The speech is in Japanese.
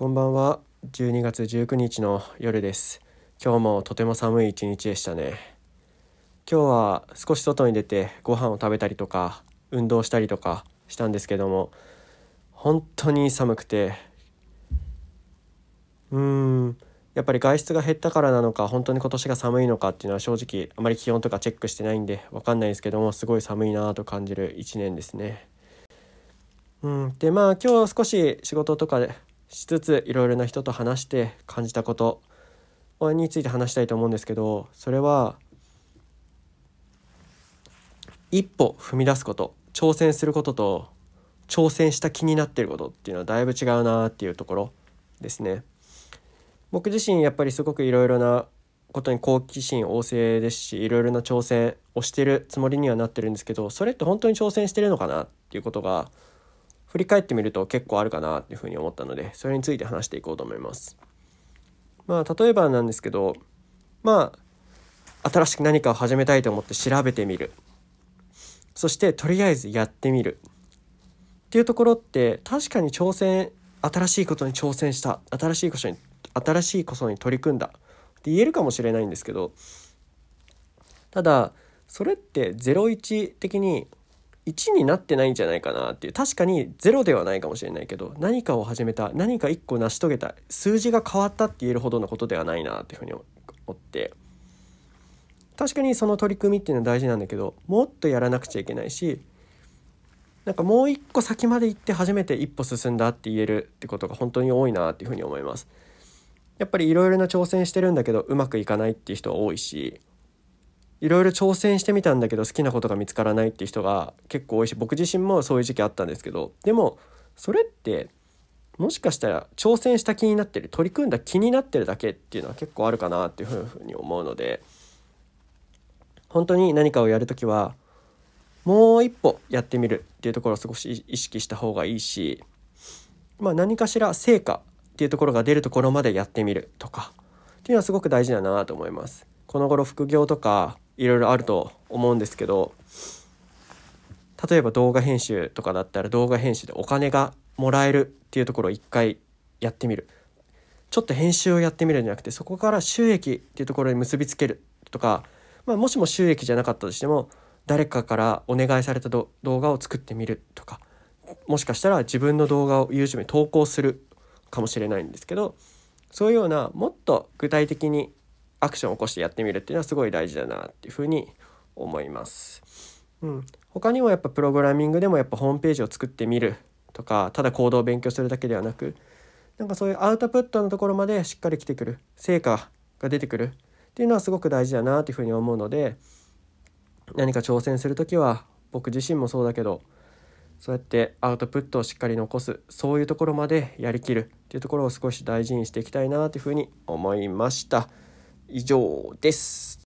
こんばんは。12月19日の夜です。今日もとても寒い一日でしたね。今日は少し外に出てご飯を食べたりとか運動したりとかしたんですけども本当に寒くてうーんやっぱり外出が減ったからなのか本当に今年が寒いのかっていうのは正直あまり気温とかチェックしてないんで分かんないですけどもすごい寒いなと感じる一年ですね。うん、でまあ今日少し仕事とかでしつついろいろな人と話して感じたことについて話したいと思うんですけどそれは一歩踏み出すこと挑戦することと挑戦した気になってることっていうのはだいぶ違うなっていうところですね。僕自身やっぱりすごくいろいろなことに好奇心旺盛ですしいろいろな挑戦をしてるつもりにはなってるんですけどそれって本当に挑戦してるのかなっていうことが振り返ってみると結構あるかなっていうふうに思ったのでそれについて話していこうと思います。まあ例えばなんですけどまあ新しく何かを始めたいと思って調べてみる。そしてとりあえずやってみる。っていうところって確かに挑戦新しいことに挑戦した。新しいことに新しいことに取り組んだ。って言えるかもしれないんですけどただそれって01的に1になってないんじゃないかなっていう確かに0ではないかもしれないけど何かを始めた何か1個成し遂げた数字が変わったって言えるほどのことではないなっていうふうに思って確かにその取り組みっていうのは大事なんだけどもっとやらなくちゃいけないしなんかもう一個先まで行って初めて一歩進んだって言えるってことが本当に多いなっていうふうに思います。やっぱりいろいろな挑戦してるんだけどうまくいかないっていう人は多いしいろいろ挑戦してみたんだけど好きなことが見つからないっていう人が結構多いし僕自身もそういう時期あったんですけどでもそれってもしかしたら挑戦した気になってる取り組んだ気になってるだけっていうのは結構あるかなっていうふうに思うので本当に何かをやるときはもう一歩やってみるっていうところを少し意識した方がいいし、まあ、何かしら成果っていうところが出るところまでやってみるとかっていうのはすごく大事だなと思います。この頃副業とかいろいろあると思うんですけど例えば動画編集とかだったら動画編集でお金がもらえるっていうところを一回やってみる。ちょっと編集をやってみるんじゃなくてそこから収益っていうところに結びつけるとか、まあ、もしも収益じゃなかったとしても誰かからお願いされた動画を作ってみるとかもしかしたら自分の動画を YouTube に投稿するかもしれないんですけどそういうようなもっと具体的にアクションを起こしてやってみるっていうのはすごい大事だなっていうふうに思います。うん、他にもやっぱプログラミングでもやっぱホームページを作ってみるとかただコードを勉強するだけではなくなんかそういうアウトプットのところまでしっかり来てくる成果が出てくるっていうのはすごく大事だなっていうふうに思うので何か挑戦する時は僕自身もそうだけどそうやってアウトプットをしっかり残すそういうところまでやりきるっていうところを少し大事にしていきたいなというふうに思いました。以上です。